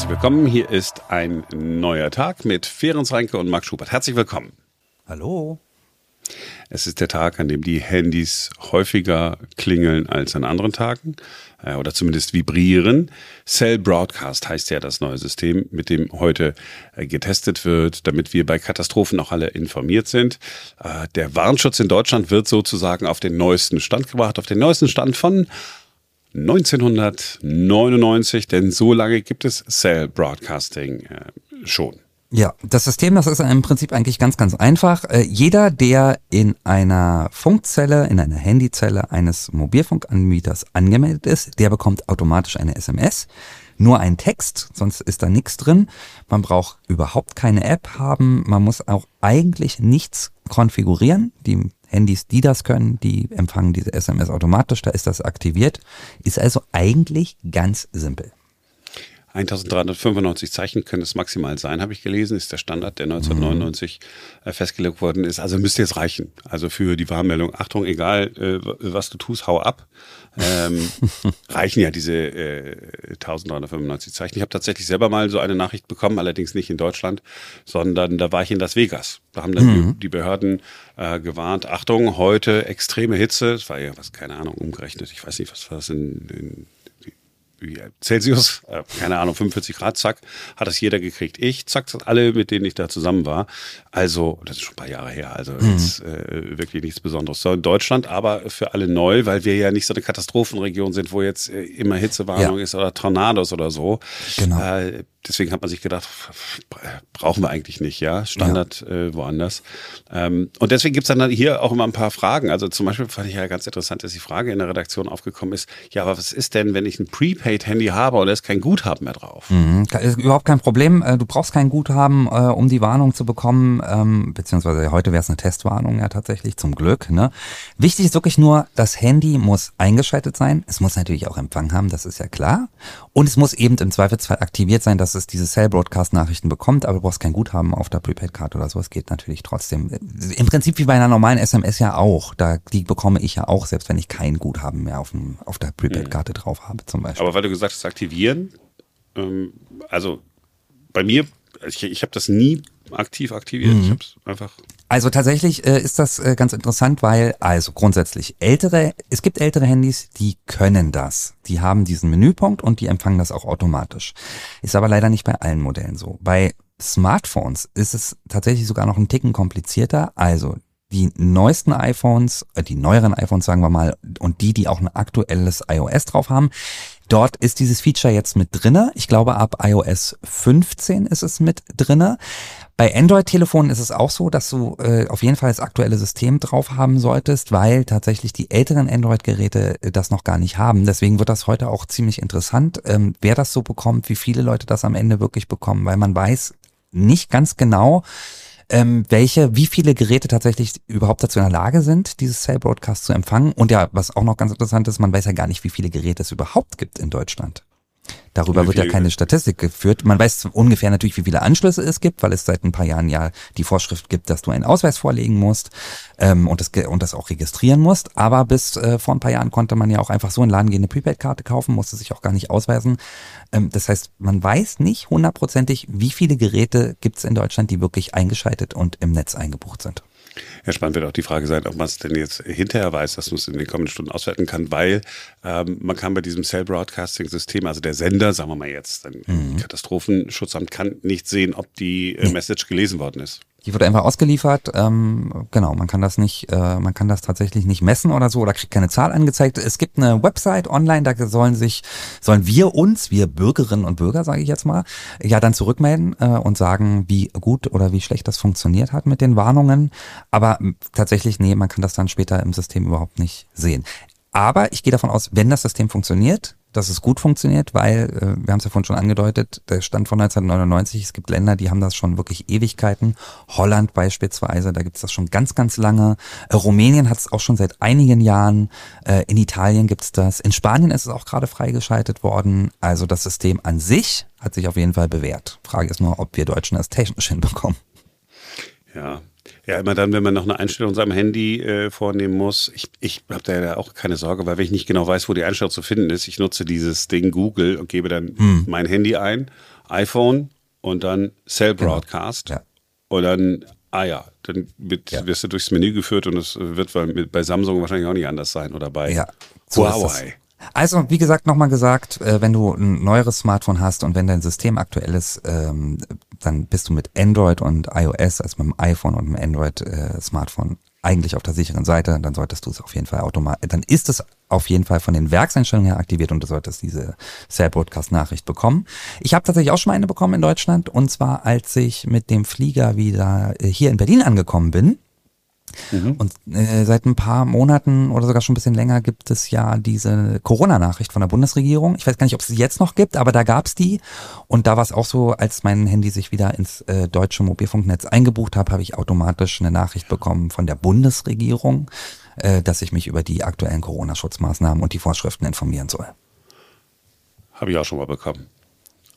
herzlich willkommen. Hier ist ein neuer Tag mit Ferenc Reinke und Marc Schubert. Herzlich willkommen. Hallo. Es ist der Tag, an dem die Handys häufiger klingeln als an anderen Tagen äh, oder zumindest vibrieren. Cell Broadcast heißt ja das neue System, mit dem heute äh, getestet wird, damit wir bei Katastrophen auch alle informiert sind. Äh, der Warnschutz in Deutschland wird sozusagen auf den neuesten Stand gebracht, auf den neuesten Stand von 1999, denn so lange gibt es Cell Broadcasting äh, schon. Ja, das System, das ist im Prinzip eigentlich ganz, ganz einfach. Äh, jeder, der in einer Funkzelle, in einer Handyzelle eines Mobilfunkanbieters angemeldet ist, der bekommt automatisch eine SMS. Nur ein Text, sonst ist da nichts drin. Man braucht überhaupt keine App haben. Man muss auch eigentlich nichts konfigurieren. Die Handys, die das können, die empfangen diese SMS automatisch. Da ist das aktiviert. Ist also eigentlich ganz simpel. 1395 Zeichen können es maximal sein, habe ich gelesen, ist der Standard, der 1999 mhm. festgelegt worden ist. Also müsste jetzt reichen. Also für die Warnmeldung, Achtung, egal äh, was du tust, hau ab. Ähm, reichen ja diese äh, 1395 Zeichen. Ich habe tatsächlich selber mal so eine Nachricht bekommen, allerdings nicht in Deutschland, sondern da war ich in Las Vegas. Da haben dann mhm. die, die, Behörden äh, gewarnt, Achtung, heute extreme Hitze. Das war ja was, keine Ahnung, umgerechnet. Ich weiß nicht, was war das in, in Celsius, äh, keine Ahnung, 45 Grad, zack, hat das jeder gekriegt. Ich, zack, alle, mit denen ich da zusammen war. Also, das ist schon ein paar Jahre her, also mhm. jetzt äh, wirklich nichts Besonderes. So in Deutschland, aber für alle neu, weil wir ja nicht so eine Katastrophenregion sind, wo jetzt äh, immer Hitzewarnung ja. ist oder Tornados oder so. Genau. Deswegen hat man sich gedacht, brauchen wir eigentlich nicht, ja, Standard ja. Äh, woanders. Ähm, und deswegen gibt's dann hier auch immer ein paar Fragen. Also zum Beispiel fand ich ja ganz interessant, dass die Frage in der Redaktion aufgekommen ist, ja, aber was ist denn, wenn ich ein Prepaid-Handy habe und da ist kein Guthaben mehr drauf? Mhm. Ist überhaupt kein Problem. Äh, du brauchst kein Guthaben, äh, um die Warnung zu bekommen, ähm, beziehungsweise heute wäre es eine Testwarnung ja tatsächlich, zum Glück. Ne? Wichtig ist wirklich nur, das Handy muss eingeschaltet sein. Es muss natürlich auch Empfang haben, das ist ja klar. Und es muss eben im Zweifelsfall aktiviert sein, dass es diese Cell-Broadcast-Nachrichten bekommt, aber du brauchst kein Guthaben auf der Prepaid-Karte oder so. Es geht natürlich trotzdem. Im Prinzip wie bei einer normalen SMS ja auch. Da, die bekomme ich ja auch, selbst wenn ich kein Guthaben mehr auf, dem, auf der Prepaid-Karte drauf habe, zum Beispiel. Aber weil du gesagt hast, aktivieren, ähm, also bei mir, ich, ich habe das nie aktiv aktiviert. Mhm. Ich habe einfach. Also tatsächlich äh, ist das äh, ganz interessant, weil also grundsätzlich ältere, es gibt ältere Handys, die können das. Die haben diesen Menüpunkt und die empfangen das auch automatisch. Ist aber leider nicht bei allen Modellen so. Bei Smartphones ist es tatsächlich sogar noch ein Ticken komplizierter. Also die neuesten iPhones, äh, die neueren iPhones sagen wir mal, und die, die auch ein aktuelles iOS drauf haben, dort ist dieses Feature jetzt mit drinne. Ich glaube, ab iOS 15 ist es mit drinne. Bei Android-Telefonen ist es auch so, dass du äh, auf jeden Fall das aktuelle System drauf haben solltest, weil tatsächlich die älteren Android-Geräte äh, das noch gar nicht haben. Deswegen wird das heute auch ziemlich interessant, ähm, wer das so bekommt, wie viele Leute das am Ende wirklich bekommen, weil man weiß nicht ganz genau, ähm, welche, wie viele Geräte tatsächlich überhaupt dazu in der Lage sind, dieses Cell Broadcast zu empfangen. Und ja, was auch noch ganz interessant ist, man weiß ja gar nicht, wie viele Geräte es überhaupt gibt in Deutschland. Darüber wird ja keine Statistik geführt. Man weiß ungefähr natürlich, wie viele Anschlüsse es gibt, weil es seit ein paar Jahren ja die Vorschrift gibt, dass du einen Ausweis vorlegen musst ähm, und, das, und das auch registrieren musst. Aber bis äh, vor ein paar Jahren konnte man ja auch einfach so in den Laden gehen, eine Prepaid-Karte kaufen, musste sich auch gar nicht ausweisen. Ähm, das heißt, man weiß nicht hundertprozentig, wie viele Geräte gibt es in Deutschland, die wirklich eingeschaltet und im Netz eingebucht sind. Ja, spannend wird auch die Frage sein, ob man es denn jetzt hinterher weiß, dass man es in den kommenden Stunden auswerten kann, weil ähm, man kann bei diesem Cell Broadcasting System, also der Sender, sagen wir mal jetzt, ein mhm. Katastrophenschutzamt kann nicht sehen, ob die äh, Message gelesen worden ist. Die wird einfach ausgeliefert. Ähm, genau, man kann das nicht, äh, man kann das tatsächlich nicht messen oder so oder kriegt keine Zahl angezeigt. Es gibt eine Website online, da sollen sich, sollen wir uns, wir Bürgerinnen und Bürger, sage ich jetzt mal, ja dann zurückmelden äh, und sagen, wie gut oder wie schlecht das funktioniert hat mit den Warnungen. Aber tatsächlich, nee, man kann das dann später im System überhaupt nicht sehen. Aber ich gehe davon aus, wenn das System funktioniert, dass es gut funktioniert, weil, äh, wir haben es ja vorhin schon angedeutet, der Stand von 1999, es gibt Länder, die haben das schon wirklich Ewigkeiten. Holland beispielsweise, da gibt es das schon ganz, ganz lange. Äh, Rumänien hat es auch schon seit einigen Jahren. Äh, in Italien gibt es das. In Spanien ist es auch gerade freigeschaltet worden. Also das System an sich hat sich auf jeden Fall bewährt. Frage ist nur, ob wir Deutschen das technisch hinbekommen. Ja, ja, immer dann, wenn man noch eine Einstellung seinem Handy äh, vornehmen muss. Ich, ich habe da ja auch keine Sorge, weil wenn ich nicht genau weiß, wo die Einstellung zu finden ist, ich nutze dieses Ding Google und gebe dann hm. mein Handy ein iPhone und dann Cell genau. Broadcast. Genau. Ja. Und dann, ah ja, dann wird, ja. wirst du durchs Menü geführt und es wird bei Samsung wahrscheinlich auch nicht anders sein oder bei ja, so Huawei. Also, wie gesagt, nochmal gesagt, äh, wenn du ein neueres Smartphone hast und wenn dein System aktuell ist, ähm, dann bist du mit Android und iOS, also mit dem iPhone und dem Android-Smartphone eigentlich auf der sicheren Seite, dann solltest du es auf jeden Fall automatisch, dann ist es auf jeden Fall von den Werkseinstellungen her aktiviert und du solltest diese Cell Broadcast Nachricht bekommen. Ich habe tatsächlich auch schon mal eine bekommen in Deutschland und zwar als ich mit dem Flieger wieder äh, hier in Berlin angekommen bin Mhm. Und äh, seit ein paar Monaten oder sogar schon ein bisschen länger gibt es ja diese Corona-Nachricht von der Bundesregierung. Ich weiß gar nicht, ob es sie jetzt noch gibt, aber da gab es die. Und da war es auch so, als mein Handy sich wieder ins äh, deutsche Mobilfunknetz eingebucht habe, habe ich automatisch eine Nachricht bekommen von der Bundesregierung, äh, dass ich mich über die aktuellen Corona-Schutzmaßnahmen und die Vorschriften informieren soll. Habe ich auch schon mal bekommen.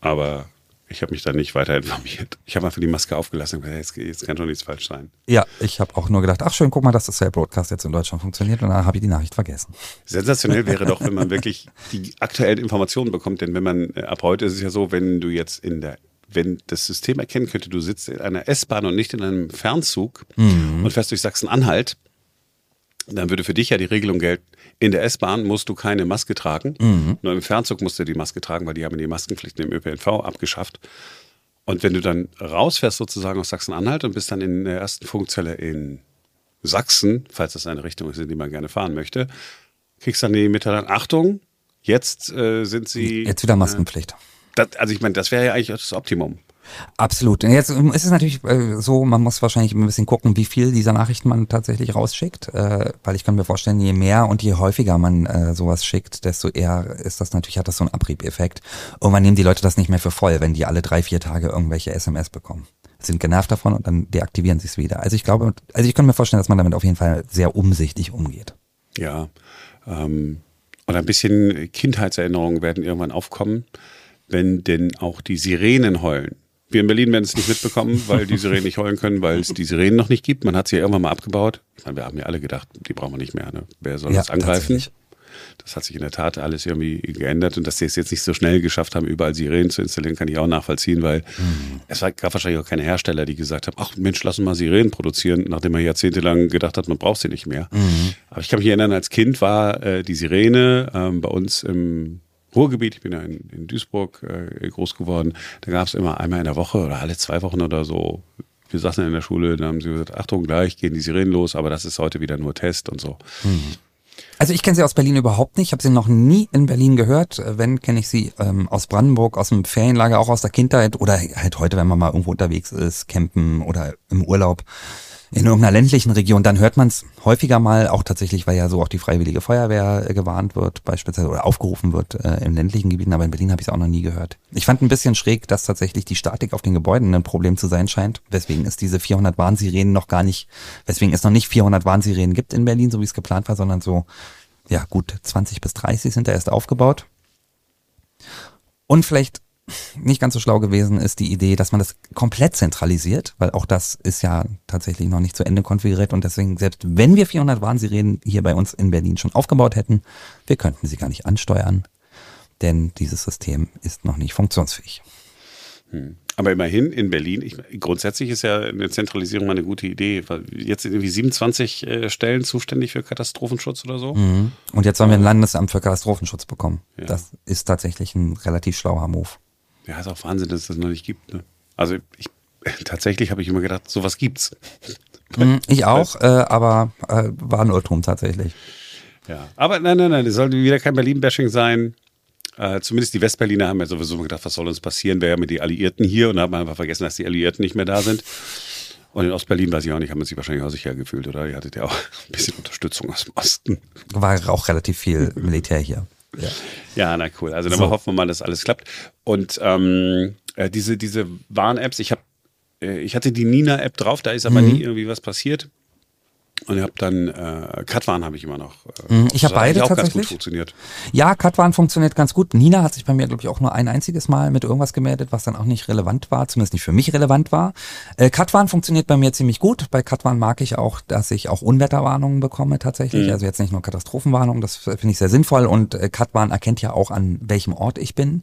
Aber ich habe mich da nicht weiter informiert. Ich habe einfach die Maske aufgelassen und gesagt, jetzt, jetzt kann schon nichts falsch sein. Ja, ich habe auch nur gedacht, ach schön, guck mal, dass das Cell Broadcast jetzt in Deutschland funktioniert und dann habe ich die Nachricht vergessen. Sensationell wäre doch, wenn man wirklich die aktuellen Informationen bekommt, denn wenn man, äh, ab heute ist es ja so, wenn du jetzt in der wenn das System erkennen könnte, du sitzt in einer S-Bahn und nicht in einem Fernzug mhm. und fährst durch Sachsen-Anhalt, dann würde für dich ja die Regelung gelten, in der S-Bahn musst du keine Maske tragen, mhm. nur im Fernzug musst du die Maske tragen, weil die haben die Maskenpflichten im ÖPNV abgeschafft. Und wenn du dann rausfährst sozusagen aus Sachsen-Anhalt und bist dann in der ersten Funkzelle in Sachsen, falls das eine Richtung ist, in die man gerne fahren möchte, kriegst dann die Mitteilung, Achtung, jetzt äh, sind sie... Jetzt wieder Maskenpflicht. Äh, das, also ich meine, das wäre ja eigentlich das Optimum. Absolut. Und jetzt ist es natürlich äh, so, man muss wahrscheinlich ein bisschen gucken, wie viel dieser Nachrichten man tatsächlich rausschickt, äh, weil ich kann mir vorstellen, je mehr und je häufiger man äh, sowas schickt, desto eher ist das natürlich, hat das so einen Abriebeffekt. Irgendwann nehmen die Leute das nicht mehr für voll, wenn die alle drei, vier Tage irgendwelche SMS bekommen. Sind genervt davon und dann deaktivieren sie es wieder. Also ich glaube, also ich kann mir vorstellen, dass man damit auf jeden Fall sehr umsichtig umgeht. Ja. Ähm, und ein bisschen Kindheitserinnerungen werden irgendwann aufkommen, wenn denn auch die Sirenen heulen wir in Berlin werden es nicht mitbekommen, weil die Sirenen nicht heulen können, weil es die Sirenen noch nicht gibt. Man hat sie ja irgendwann mal abgebaut. Ich meine, wir haben ja alle gedacht, die brauchen wir nicht mehr. Ne? Wer soll ja, das angreifen? Das hat sich in der Tat alles irgendwie geändert und dass sie es jetzt nicht so schnell geschafft haben, überall Sirenen zu installieren, kann ich auch nachvollziehen, weil mhm. es gab wahrscheinlich auch keine Hersteller, die gesagt haben, ach Mensch, lass uns mal Sirenen produzieren, nachdem man jahrzehntelang gedacht hat, man braucht sie nicht mehr. Mhm. Aber ich kann mich erinnern, als Kind war äh, die Sirene ähm, bei uns im Ruhrgebiet, ich bin ja in, in Duisburg äh, groß geworden, da gab es immer einmal in der Woche oder alle zwei Wochen oder so, wir saßen in der Schule, da haben sie gesagt, Achtung, gleich gehen die Sirenen los, aber das ist heute wieder nur Test und so. Mhm. Also ich kenne sie aus Berlin überhaupt nicht. Ich habe sie noch nie in Berlin gehört. Wenn, kenne ich sie ähm, aus Brandenburg, aus dem Ferienlager, auch aus der Kindheit oder halt heute, wenn man mal irgendwo unterwegs ist, campen oder im Urlaub in irgendeiner ländlichen Region, dann hört man es häufiger mal, auch tatsächlich, weil ja so auch die Freiwillige Feuerwehr äh, gewarnt wird, beispielsweise oder aufgerufen wird äh, in ländlichen Gebieten, aber in Berlin habe ich es auch noch nie gehört. Ich fand ein bisschen schräg, dass tatsächlich die Statik auf den Gebäuden ein Problem zu sein scheint. Weswegen es diese 400 Warnsirenen noch gar nicht, weswegen es noch nicht 400 Warnsirenen gibt in Berlin, so wie es geplant war, sondern so, ja gut, 20 bis 30 sind da erst aufgebaut. Und vielleicht nicht ganz so schlau gewesen ist die Idee, dass man das komplett zentralisiert, weil auch das ist ja tatsächlich noch nicht zu Ende konfiguriert und deswegen, selbst wenn wir 400 Warnsirenen hier bei uns in Berlin schon aufgebaut hätten, wir könnten sie gar nicht ansteuern, denn dieses System ist noch nicht funktionsfähig. Hm. Aber immerhin in Berlin, ich, grundsätzlich ist ja eine Zentralisierung mal eine gute Idee. Jetzt sind irgendwie 27 äh, Stellen zuständig für Katastrophenschutz oder so. Mhm. Und jetzt haben wir ein Landesamt für Katastrophenschutz bekommen. Ja. Das ist tatsächlich ein relativ schlauer Move. Ja, ist auch Wahnsinn, dass es das noch nicht gibt. Ne? Also ich, tatsächlich habe ich immer gedacht, sowas gibt's. Mhm, ich auch, äh, aber äh, war ein Irrtum tatsächlich. Ja, aber nein, nein, nein, es sollte wieder kein Berlin-Bashing sein. Äh, zumindest die Westberliner haben ja sowieso gedacht, was soll uns passieren, wäre ja mit den Alliierten hier und da haben wir einfach vergessen, dass die Alliierten nicht mehr da sind. Und in Ostberlin weiß ich auch nicht, haben wir sich wahrscheinlich auch sicher gefühlt, oder? Ihr hattet ja auch ein bisschen Unterstützung aus dem Osten. War auch relativ viel Militär hier. Ja, ja na cool. Also dann so. hoffen wir mal, dass alles klappt. Und ähm, äh, diese, diese Warn-Apps, ich habe äh, ich hatte die Nina-App drauf, da ist aber mhm. nie irgendwie was passiert. Und ich habe dann äh, Katwan habe ich immer noch. Äh, mhm, ich habe beide auch tatsächlich. Ganz gut funktioniert. Ja, Katwan funktioniert ganz gut. Nina hat sich bei mir glaube ich auch nur ein einziges Mal mit irgendwas gemeldet, was dann auch nicht relevant war, zumindest nicht für mich relevant war. Äh, Katwan funktioniert bei mir ziemlich gut. Bei Katwan mag ich auch, dass ich auch Unwetterwarnungen bekomme tatsächlich. Mhm. Also jetzt nicht nur Katastrophenwarnungen, das finde ich sehr sinnvoll. Und äh, Katwan erkennt ja auch an welchem Ort ich bin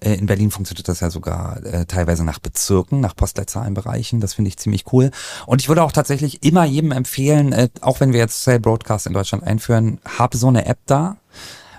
in Berlin funktioniert das ja sogar äh, teilweise nach Bezirken, nach Postleitzahlenbereichen. Das finde ich ziemlich cool. Und ich würde auch tatsächlich immer jedem empfehlen, äh, auch wenn wir jetzt Cell Broadcast in Deutschland einführen, hab so eine App da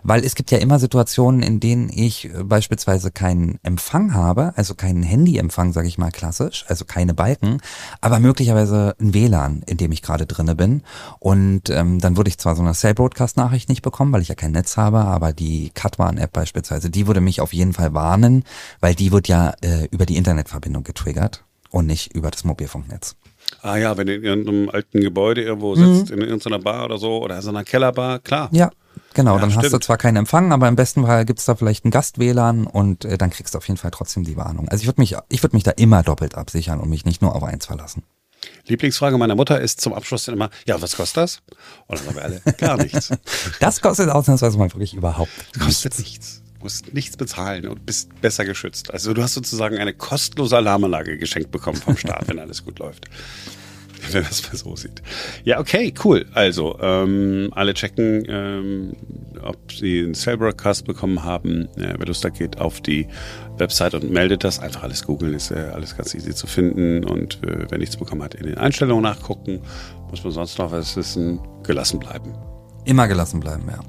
weil es gibt ja immer Situationen, in denen ich äh, beispielsweise keinen Empfang habe, also keinen Handyempfang, sage ich mal klassisch, also keine Balken, aber möglicherweise ein WLAN, in dem ich gerade drinne bin. Und ähm, dann würde ich zwar so eine Cell-Broadcast-Nachricht nicht bekommen, weil ich ja kein Netz habe, aber die Katwan-App beispielsweise, die würde mich auf jeden Fall warnen, weil die wird ja äh, über die Internetverbindung getriggert und nicht über das Mobilfunknetz. Ah ja, wenn du in irgendeinem alten Gebäude irgendwo sitzt, mhm. in irgendeiner Bar oder so, oder so einer Kellerbar, klar. Ja, Genau, ja, dann stimmt. hast du zwar keinen Empfang, aber im besten Fall gibt's da vielleicht einen Gast-WLAN und äh, dann kriegst du auf jeden Fall trotzdem die Warnung. Also ich würde mich, ich würde mich da immer doppelt absichern und mich nicht nur auf eins verlassen. Lieblingsfrage meiner Mutter ist zum Abschluss dann immer, ja, was kostet das? Und dann sagen wir alle, gar nichts. das kostet ausnahmsweise mal wirklich überhaupt nichts. Kostet nichts. Du musst nichts bezahlen und bist besser geschützt. Also du hast sozusagen eine kostenlose Alarmanlage geschenkt bekommen vom Staat, wenn alles gut läuft. wenn man es mal so sieht. Ja, okay, cool. Also, ähm, alle checken, ähm, ob sie einen Cell-Broadcast bekommen haben. Äh, wer Lust hat, geht auf die Website und meldet das. Einfach alles googeln, ist äh, alles ganz easy zu finden. Und äh, wer nichts bekommen hat, in den Einstellungen nachgucken. Muss man sonst noch was wissen? Gelassen bleiben. Immer gelassen bleiben, ja.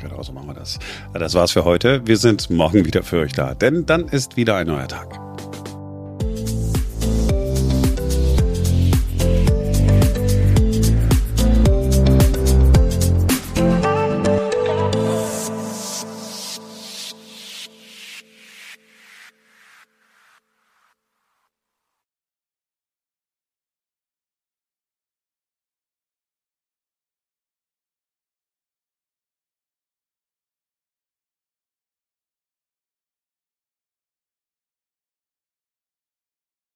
Genau, so machen wir das. Das war's für heute. Wir sind morgen wieder für euch da, denn dann ist wieder ein neuer Tag.